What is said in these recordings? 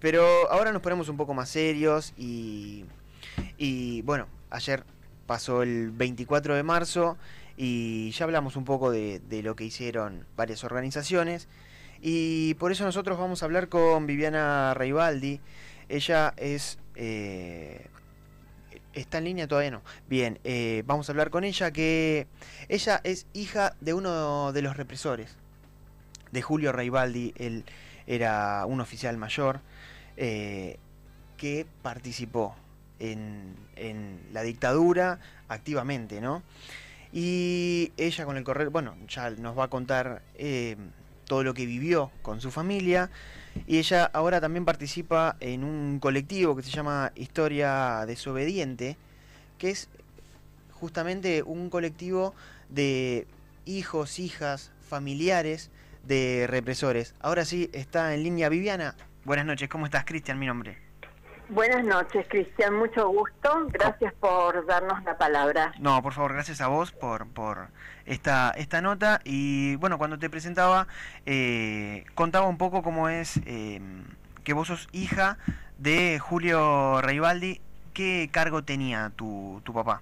Pero ahora nos ponemos un poco más serios y, y bueno, ayer pasó el 24 de marzo y ya hablamos un poco de, lo que hicieron varias organizaciones y por eso nosotros vamos a hablar con Viviana Reibaldi. Ella es... Eh, ¿Está en línea? Todavía no. Bien, eh, vamos a hablar con ella que ella es hija de uno de los represores, de Julio Reibaldi, él era un oficial mayor eh, que participó en, la dictadura activamente, ¿no? Y ella con el correr, bueno, ya nos va a contar eh, todo lo que vivió con su familia. Y ella ahora también participa en un colectivo que se llama Historia Desobediente, que es justamente un colectivo de hijos, hijas, familiares de represores. Ahora sí, está en línea Viviana. Buenas noches, ¿cómo estás, Cristian? Mi nombre. Buenas noches, Cristian, mucho gusto. Gracias por darnos la palabra. No, por favor, gracias a vos por, por esta, esta nota. Y bueno, cuando te presentaba, eh, contaba un poco cómo es eh, que vos sos hija de Julio Reibaldi. ¿Qué cargo tenía tu, tu papá?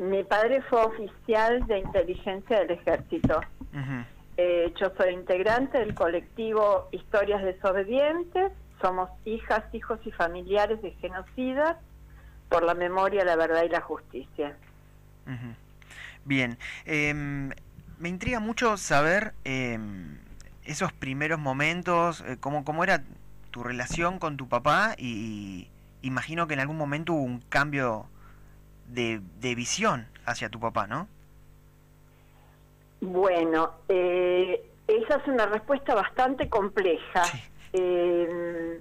Mi padre fue oficial de inteligencia del ejército. Uh-huh. Eh, yo soy integrante del colectivo Historias Desobedientes somos hijas, hijos y familiares de genocidas por la memoria, la verdad y la justicia. Bien, eh, me intriga mucho saber eh, esos primeros momentos, eh, cómo, era tu relación con tu papá y, y imagino que en algún momento hubo un cambio de, de visión hacia tu papá, ¿no? Bueno, eh, esa es una respuesta bastante compleja. Sí. Eh,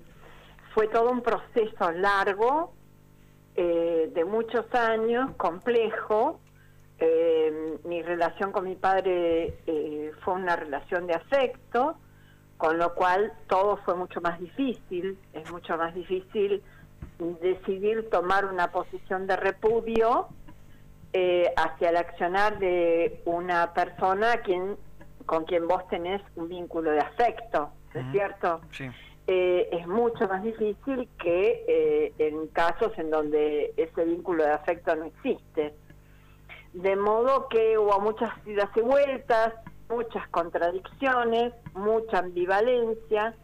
fue todo un proceso largo, eh, de muchos años, complejo. Eh, mi relación con mi padre eh, fue una relación de afecto, con lo cual todo fue mucho más difícil. Es mucho más difícil decidir tomar una posición de repudio hacia el accionar de una persona a quien, con quien vos tenés un vínculo de afecto. ¿es cierto? Sí. Eh, es mucho más difícil que eh, en casos en donde ese vínculo de afecto no existe. De modo que hubo muchas idas y vueltas, muchas contradicciones, mucha ambivalencia.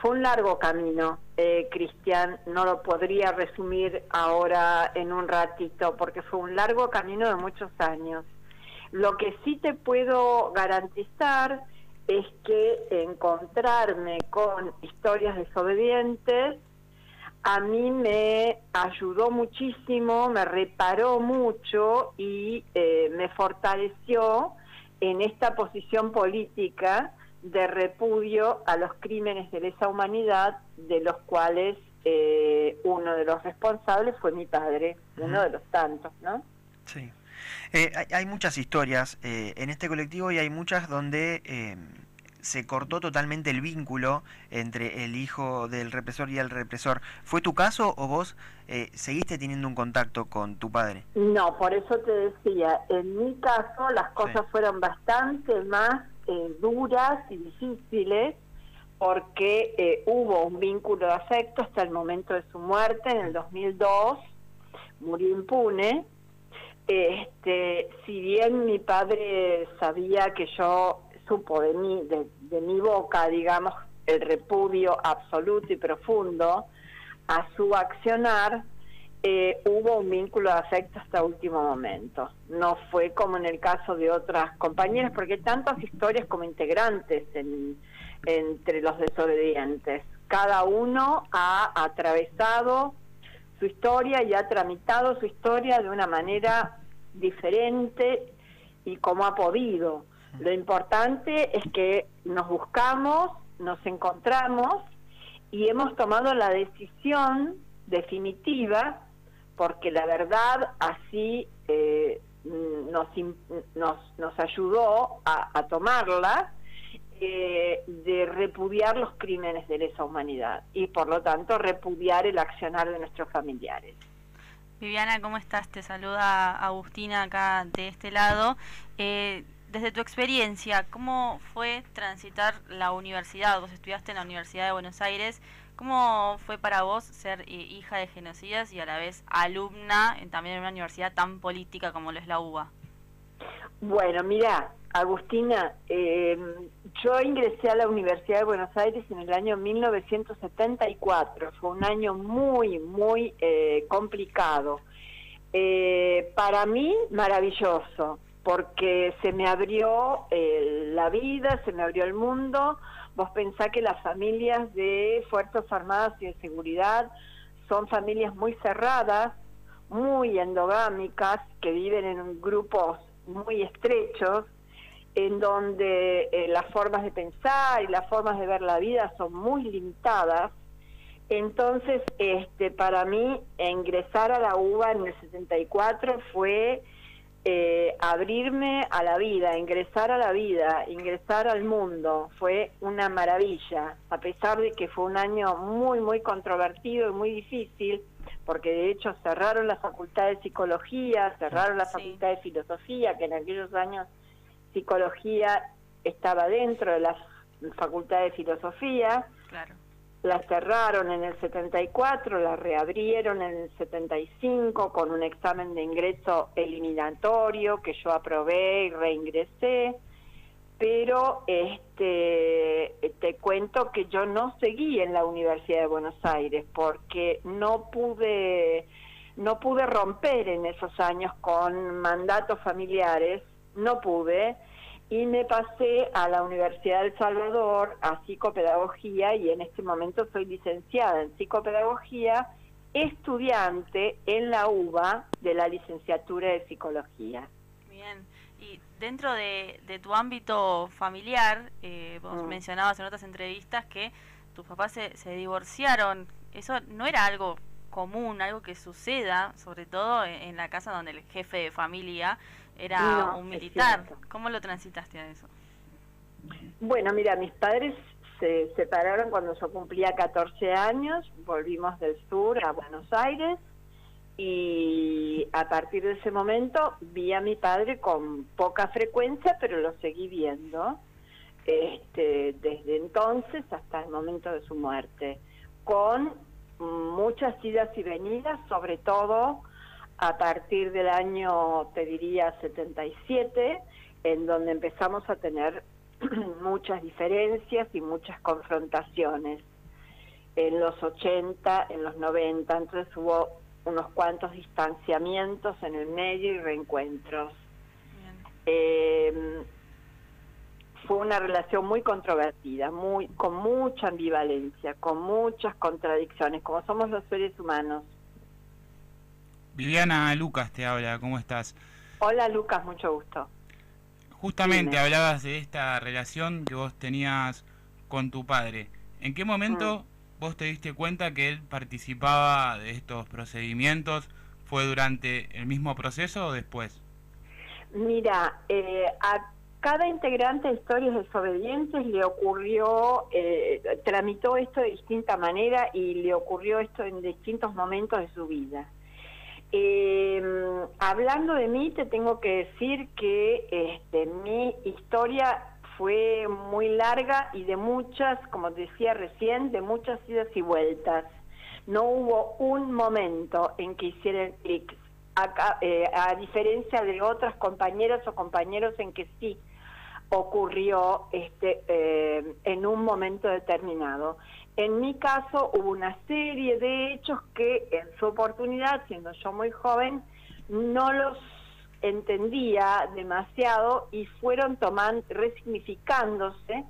Fue un largo camino, eh, Cristian, no lo podría resumir ahora en un ratito, porque fue un largo camino de muchos años. Lo que sí te puedo garantizar es que encontrarme con historias desobedientes a mí me ayudó muchísimo, me reparó mucho y eh, me fortaleció en esta posición política de repudio a los crímenes de lesa humanidad, de los cuales eh, uno de los responsables fue mi padre, uno de los tantos, ¿no? Sí. Eh, hay, hay, muchas historias eh, en este colectivo y hay muchas donde eh, se cortó totalmente el vínculo entre el hijo del represor y el represor. ¿Fue tu caso o vos eh, seguiste teniendo un contacto con tu padre? No, por eso te decía, en mi caso las cosas sí. fueron bastante más duras y difíciles porque hubo un vínculo de afecto hasta el momento de su muerte en el 2002, murió impune. Este, si bien mi padre sabía que yo supo de mí, de, de, mi boca, digamos, el repudio absoluto y profundo a su accionar, eh, hubo un vínculo de afecto hasta último momento. No fue como en el caso de otras compañeras, porque hay tantas historias como integrantes en, entre los desobedientes. Cada uno ha atravesado su historia y ha tramitado su historia de una manera diferente y como ha podido. Lo importante es que nos buscamos, nos encontramos y hemos tomado la decisión definitiva, porque la verdad así eh, nos, nos, nos ayudó a, a tomarla, eh, de repudiar los crímenes de lesa humanidad y por lo tanto repudiar el accionar de nuestros familiares. Viviana, ¿cómo estás? Te saluda Agustina acá de este lado. Eh, desde tu experiencia, ¿cómo fue transitar la universidad? Vos estudiaste en la Universidad de Buenos Aires. ¿Cómo fue para vos ser eh, hija de genocidas y a la vez alumna en, también en una universidad tan política como lo es la UBA? Bueno, mira, Agustina, eh, yo ingresé a la Universidad de Buenos Aires en el año 1974. Fue un año muy, muy eh, complicado. Eh, para mí, maravilloso, porque se me abrió la vida, se me abrió el mundo. Vos pensás que las familias de Fuerzas Armadas y de Seguridad son familias muy cerradas, muy endogámicas, que viven en grupos muy estrechos en donde eh, las formas de pensar y las formas de ver la vida son muy limitadas. Entonces, este, para mí, ingresar a la UBA en el 74 fue eh, abrirme a la vida, ingresar a la vida, ingresar al mundo. Fue una maravilla, a pesar de que fue un año muy, muy controvertido y muy difícil, porque de hecho cerraron la facultad de psicología, cerraron la facultad de filosofía, que en aquellos años psicología estaba dentro de la facultad de filosofía. La cerraron en el 74, la reabrieron en el 75 con un examen de ingreso eliminatorio que yo aprobé y reingresé. Pero este te cuento que yo no seguí en la Universidad de Buenos Aires porque no pude no pude romper en esos años con mandatos familiares no pude y me pasé a la Universidad del Salvador a psicopedagogía y en este momento soy licenciada en psicopedagogía, estudiante en la UBA de la licenciatura de psicología. Bien, y dentro de, tu ámbito familiar, eh, vos mm. mencionabas en otras entrevistas que tus papás se, se divorciaron, eso no era algo común, algo que suceda, sobre todo en, la casa donde el jefe de familia era un militar. ¿Cómo lo transitaste a eso? Bueno, mira, mis padres se separaron cuando yo cumplía 14 años, volvimos del sur a Buenos Aires y a partir de ese momento vi a mi padre con poca frecuencia, pero lo seguí viendo este, desde entonces hasta el momento de su muerte, con muchas idas y venidas, sobre todo a partir del año, te diría, 77, en donde empezamos a tener muchas diferencias y muchas confrontaciones. En los 80, en los 90, entonces hubo unos cuantos distanciamientos en el medio y reencuentros. Eh, fue una relación muy controvertida, muy con mucha ambivalencia, con muchas contradicciones, como somos los seres humanos. Viviana Lucas te habla, ¿cómo estás? Hola Lucas, mucho gusto. Justamente hablabas de esta relación que vos tenías con tu padre. ¿En qué momento mm. vos te diste cuenta que él participaba de estos procedimientos? ¿Fue durante el mismo proceso o después? Mira, eh, cada integrante de Historias Desobedientes le ocurrió, eh, tramitó esto de distinta manera y le ocurrió esto en distintos momentos de su vida. Eh, hablando de mí, te tengo que decir que este, mi historia fue muy larga y de muchas, como decía recién, de muchas idas y vueltas. No hubo un momento en que hiciera el clic, a, eh, a diferencia de otras compañeras o compañeros en que sí ocurrió este, eh, en un momento determinado. En mi caso hubo una serie de hechos que en su oportunidad, siendo yo muy joven, no los entendía demasiado y fueron tomando, resignificándose,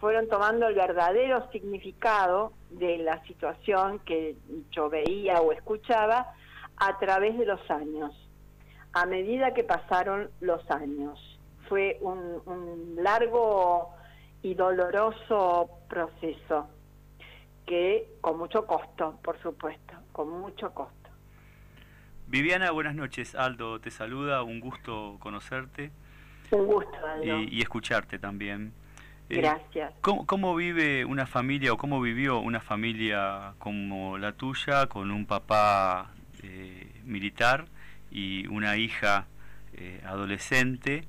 fueron tomando el verdadero significado de la situación que yo veía o escuchaba a través de los años, a medida que pasaron los años fue un, largo y doloroso proceso que con mucho costo, por supuesto, con mucho costo. Viviana, buenas noches. Aldo te saluda, un gusto conocerte. Un gusto, Aldo. Y, escucharte también. Eh, Gracias. ¿cómo, vive una familia o cómo vivió una familia como la tuya con un papá eh, militar y una hija eh, adolescente?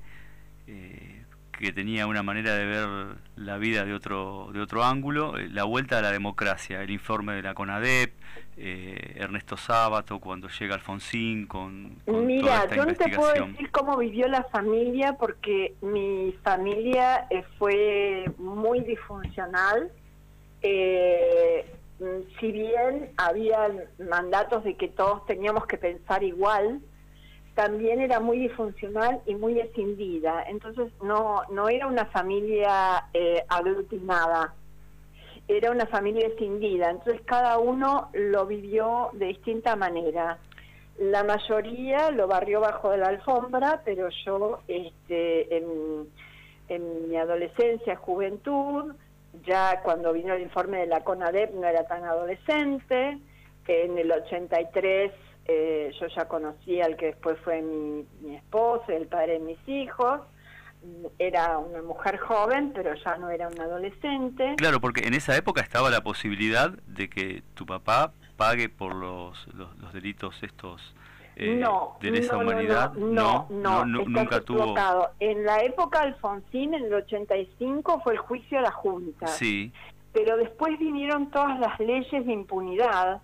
Eh, que tenía una manera de ver la vida de otro de otro ángulo, eh, la vuelta a la democracia, el informe de la CONADEP, eh, Ernesto Sábato cuando llega Alfonsín con, Mira, yo no te puedo decir cómo vivió la familia porque mi familia eh, fue muy disfuncional. si bien había mandatos de que todos teníamos que pensar igual, también era muy disfuncional y muy escindida. Entonces no, no era una familia eh, aglutinada, era una familia escindida. Entonces cada uno lo vivió de distinta manera. La mayoría lo barrió bajo de la alfombra, pero yo este, en, en mi adolescencia, juventud, ya cuando vino el informe de la CONADEP no era tan adolescente, en el 83 eh, yo ya conocía al que después fue mi, mi esposo, el padre de mis hijos. Era una mujer joven, pero ya no era un adolescente. Claro, porque en esa época estaba la posibilidad de que tu papá pague por los, los, delitos estos eh, de lesa humanidad. No, no, no, nunca tuvo. En la época Alfonsín, en el 85, fue el juicio a la Junta. Sí. Pero después vinieron todas las leyes de impunidad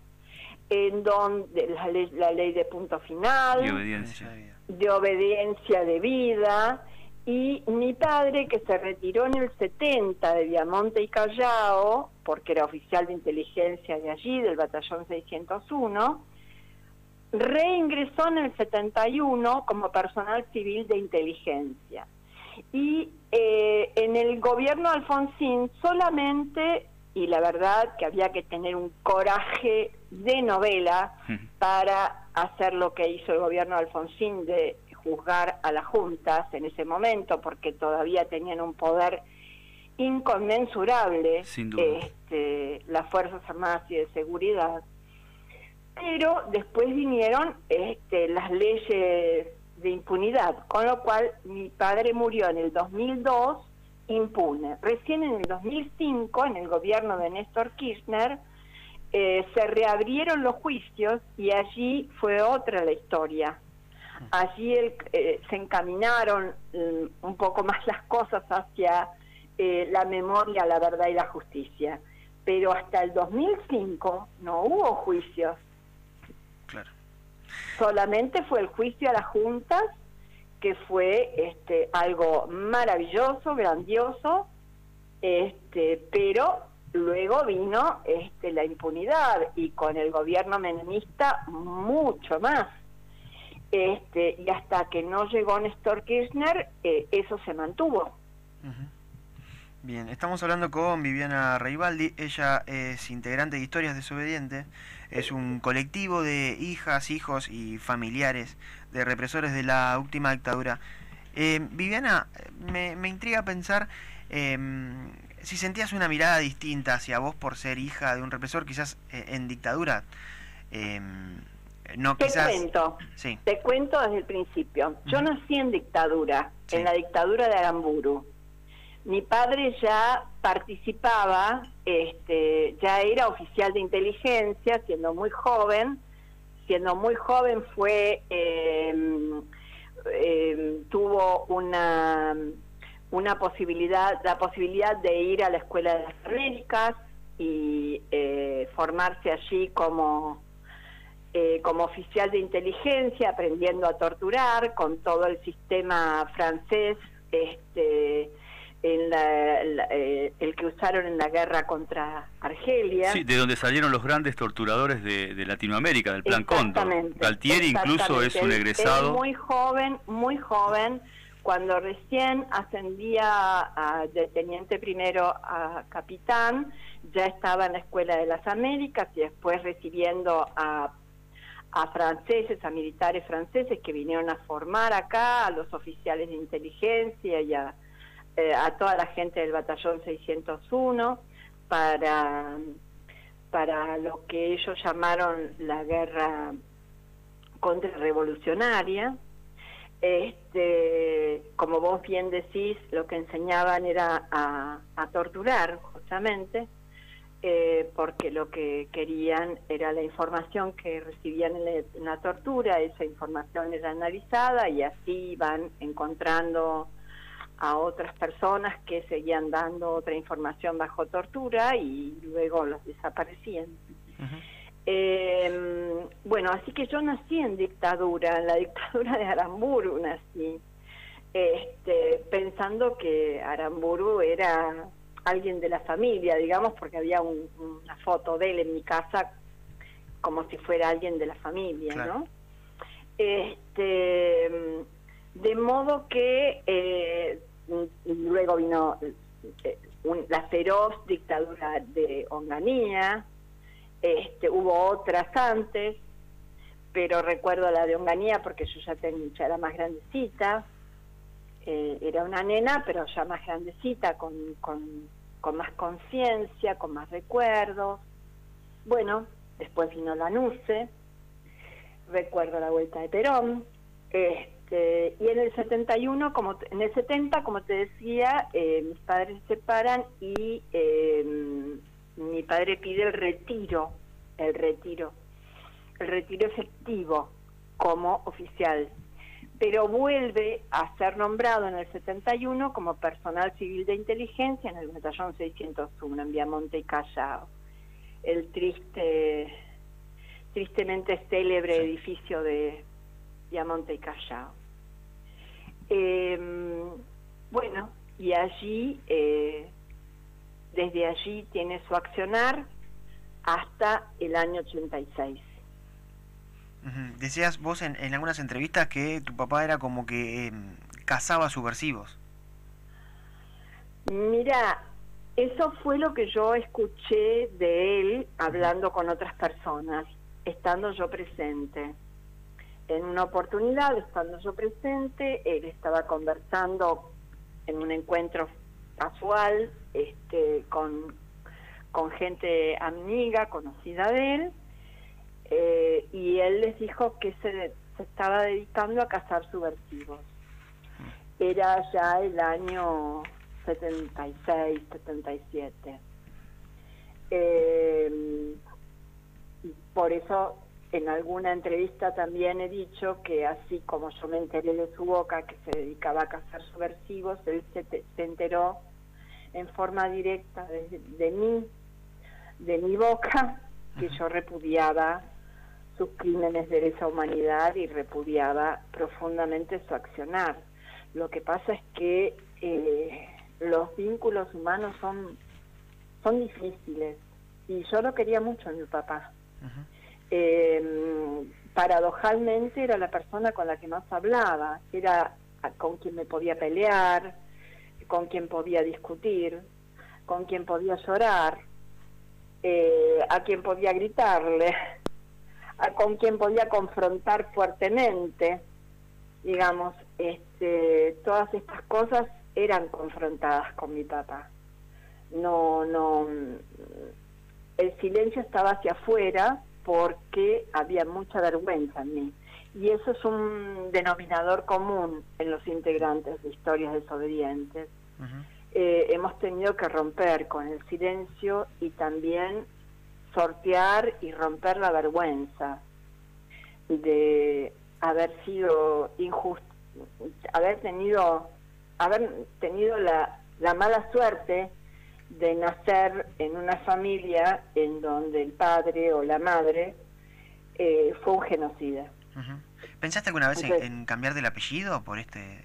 en donde la ley, de punto final, de obediencia. de obediencia debida, y mi padre que se retiró en el 70 de Viamonte y Callao, porque era oficial de inteligencia de allí, del batallón 601, reingresó en el 71 como personal civil de inteligencia. Y eh, en el gobierno Alfonsín solamente y la verdad que había que tener un coraje de novela para hacer lo que hizo el gobierno de Alfonsín de juzgar a las juntas en ese momento, porque todavía tenían un poder inconmensurable este, las Fuerzas Armadas y de Seguridad. Pero después vinieron este, las leyes de impunidad, con lo cual mi padre murió en el 2002 impune. Recién en el 2005, en el gobierno de Néstor Kirchner, eh, se reabrieron los juicios y allí fue otra la historia. Allí eh, se encaminaron mm, un poco más las cosas hacia eh, la memoria, la verdad y la justicia. Pero hasta el 2005 no hubo juicios. Claro. Solamente fue el juicio a las juntas que fue este, algo maravilloso, grandioso, este, pero luego vino este, la impunidad y con el gobierno menemista mucho más. Este, y hasta que no llegó Néstor Kirchner, eh, eso se mantuvo. Bien, estamos hablando con Viviana Reibaldi, ella es integrante de Historias Desobedientes, es un colectivo de hijas, hijos y familiares de represores de la última dictadura. Eh, Viviana, me, me, intriga pensar em, si sentías una mirada distinta hacia vos por ser hija de un represor, quizás eh, en dictadura. Em, no, te cuento, sí. te cuento desde el principio. Yo nací en dictadura, en la dictadura de Aramburu mi padre ya participaba, este, ya era oficial de inteligencia, siendo muy joven, siendo muy joven fue, em, tuvo una, una posibilidad, la posibilidad de ir a la Escuela de las Américas y eh, formarse allí como eh, como oficial de inteligencia, aprendiendo a torturar con todo el sistema francés, este, en la, eh, el que usaron en la guerra contra Argelia. Sí, de donde salieron los grandes torturadores de, Latinoamérica, del Plan Cóndor. Galtieri incluso es un egresado. muy joven, muy joven, cuando recién ascendía a, de teniente primero a capitán, ya estaba en la Escuela de las Américas y después recibiendo a a franceses, a militares franceses que vinieron a formar acá, a los oficiales de inteligencia y a, eh, a toda la gente del batallón 601 para, para lo que ellos llamaron la guerra contrarrevolucionaria. Este, como vos bien decís, lo que enseñaban era a, torturar, justamente, eh, porque lo que querían era la información que recibían en la tortura, esa información era analizada y así iban encontrando a otras personas que seguían dando otra información bajo tortura y luego los desaparecían. Em, bueno, así que yo nací en dictadura, en la dictadura de Aramburu nací, este, pensando que Aramburu era alguien de la familia, digamos, porque había una foto de él en mi casa como si fuera alguien de la familia, ¿no? Este, de modo que eh, luego vino eh, la feroz dictadura de Onganía, este, hubo otras antes, pero recuerdo la de Onganía porque yo ya, tenía, ya era más grandecita, eh, era una nena, pero ya más grandecita, con, con, con más conciencia, con más recuerdos. Bueno, después vino la NUCE, recuerdo la vuelta de Perón, este, y en el 71, como en el 70, como te decía, eh, mis padres se separan y eh, mi padre pide el retiro, el retiro, el retiro efectivo como oficial, pero vuelve a ser nombrado en el 71 como personal civil de inteligencia en el batallón 601 en Viamonte y Callao, el triste, tristemente célebre edificio de Viamonte y Callao. Em, bueno, y allí eh, desde allí tiene su accionar hasta el año 86. Decías vos en, algunas entrevistas que tu papá era como que eh, cazaba subversivos. Mira, eso fue lo que yo escuché de él hablando con otras personas, estando yo presente. En una oportunidad, estando yo presente, él estaba conversando en un encuentro casual este, con, con gente amiga, conocida de él, eh, y él les dijo que se, estaba dedicando a cazar subversivos. Era ya el año 76, 77. Eh, por eso en alguna entrevista también he dicho que así como yo me enteré de su boca que se dedicaba a cazar subversivos, él se, se enteró en forma directa de, mí, de mi boca, que yo repudiaba sus crímenes de lesa humanidad y repudiaba profundamente su accionar. Lo que pasa es que eh, los vínculos humanos son, son difíciles y yo lo quería mucho a mi papá. Em, paradojalmente era la persona con la que más hablaba, era con quien me podía pelear, con quien podía discutir, con quien podía llorar, eh, a quien podía gritarle, con quien podía confrontar fuertemente, digamos, este, todas estas cosas eran confrontadas con mi papá. No, no, el silencio estaba hacia afuera porque había mucha vergüenza en mí. Y eso es un denominador común en los integrantes de historias desobedientes. Eh, hemos tenido que romper con el silencio y también sortear y romper la vergüenza de haber sido injusto, haber tenido, haber tenido la, la mala suerte de nacer en una familia en donde el padre o la madre eh, fue un genocida. ¿Pensaste alguna vez en, cambiar del apellido por este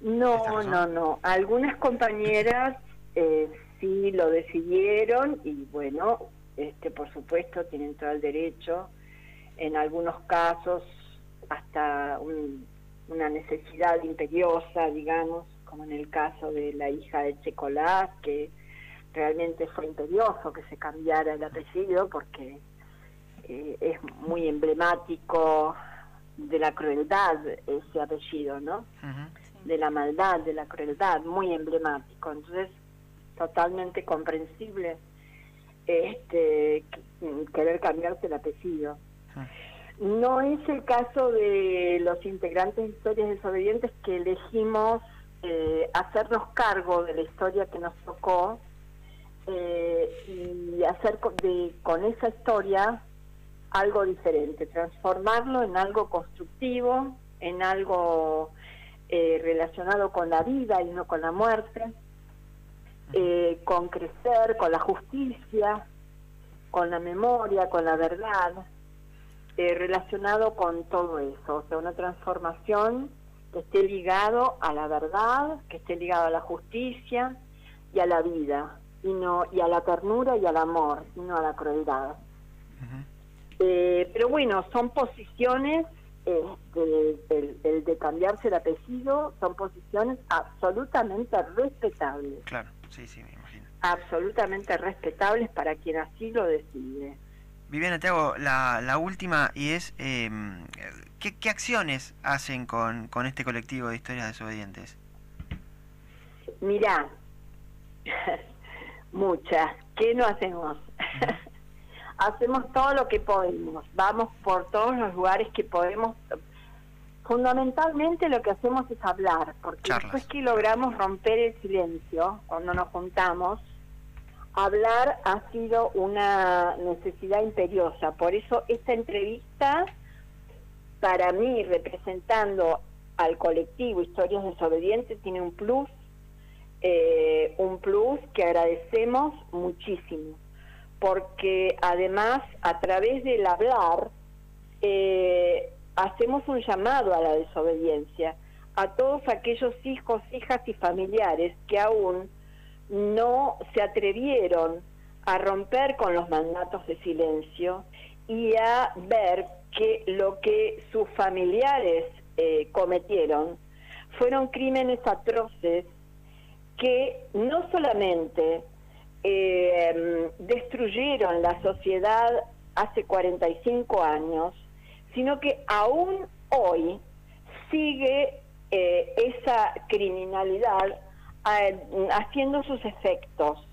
no, no, no. Algunas compañeras eh, sí lo decidieron y bueno, este, por supuesto tienen todo el derecho. En algunos casos hasta una necesidad imperiosa, digamos, como en el caso de la hija de Checolás, que realmente fue imperioso que se cambiara el apellido porque eh, es muy emblemático de la crueldad ese apellido, ¿no? de la maldad, de la crueldad, muy emblemático. Entonces, totalmente comprensible este querer cambiarse el apellido. No es el caso de los integrantes de Historias Desobedientes que elegimos eh, hacernos cargo de la historia que nos tocó eh, y hacer de, con esa historia algo diferente, transformarlo en algo constructivo, en algo eh, relacionado con la vida y no con la muerte, eh, con crecer, con la justicia, con la memoria, con la verdad, eh, relacionado con todo eso, o sea, una transformación que esté ligado a la verdad, que esté ligado a la justicia y a la vida, y no y a la ternura y al amor, y no a la crueldad. pero bueno, son posiciones este, el, de cambiarse el apellido son posiciones absolutamente respetables. Claro, sí, sí, me imagino. Absolutamente respetables para quien así lo decide. Viviana, te hago la, la última y es, ¿qué, ¿qué, acciones hacen con, con este colectivo de historias desobedientes? Mirá, muchas. ¿Qué no hacemos? hacemos todo lo que podemos, vamos por todos los lugares que podemos. Fundamentalmente lo que hacemos es hablar, porque después que logramos romper el silencio, cuando nos juntamos, hablar ha sido una necesidad imperiosa. Por eso esta entrevista, para mí, representando al colectivo Historias Desobedientes, tiene un plus, eh, un plus que agradecemos muchísimo porque además a través del hablar eh, hacemos un llamado a la desobediencia a todos aquellos hijos, hijas y familiares que aún no se atrevieron a romper con los mandatos de silencio y a ver que lo que sus familiares eh, cometieron fueron crímenes atroces que no solamente eh, destruyeron la sociedad hace 45 años, sino que aún hoy sigue eh, esa criminalidad haciendo sus efectos,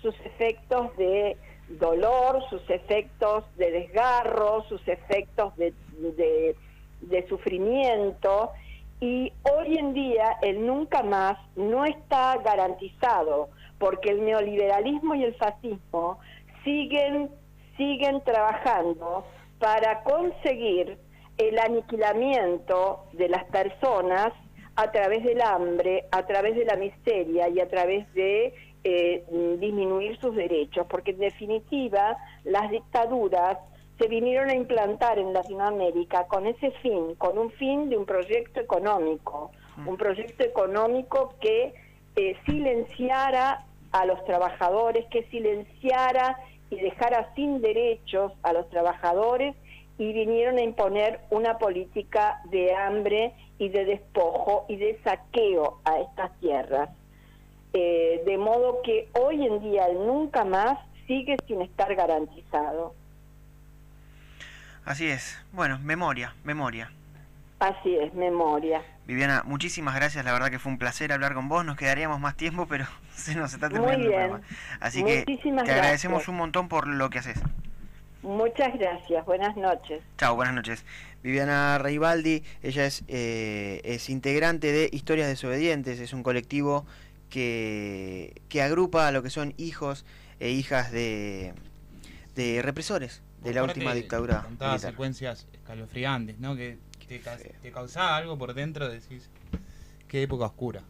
sus efectos de dolor, sus efectos de desgarro, sus efectos de sufrimiento, y hoy en día el nunca más no está garantizado porque el neoliberalismo y el fascismo siguen, siguen trabajando para conseguir el aniquilamiento de las personas a través del hambre, a través de la miseria y a través de eh, disminuir sus derechos, porque en definitiva las dictaduras se vinieron a implantar en Latinoamérica con ese fin, con un fin de un proyecto económico, un proyecto económico que eh, silenciara a los trabajadores, que silenciara y dejara sin derechos a los trabajadores y vinieron a imponer una política de hambre y de despojo y de saqueo a estas tierras. Eh, de modo que hoy en día el nunca más sigue sin estar garantizado. Así es. Bueno, memoria, memoria. Así es, memoria. Viviana, muchísimas gracias, la verdad que fue un placer hablar con vos, nos quedaríamos más tiempo, pero se nos está terminando el programa. Así que te agradecemos un montón por lo que haces. Muchas gracias, buenas noches. Chao, buenas noches. Viviana Reibaldi, ella es, eh, es integrante de Historias Desobedientes, es un colectivo que, que agrupa a lo que son hijos e hijas de, de represores de la última dictadura. Con secuencias escalofriantes, ¿no? Que te, causaba algo por dentro, decís, qué época oscura.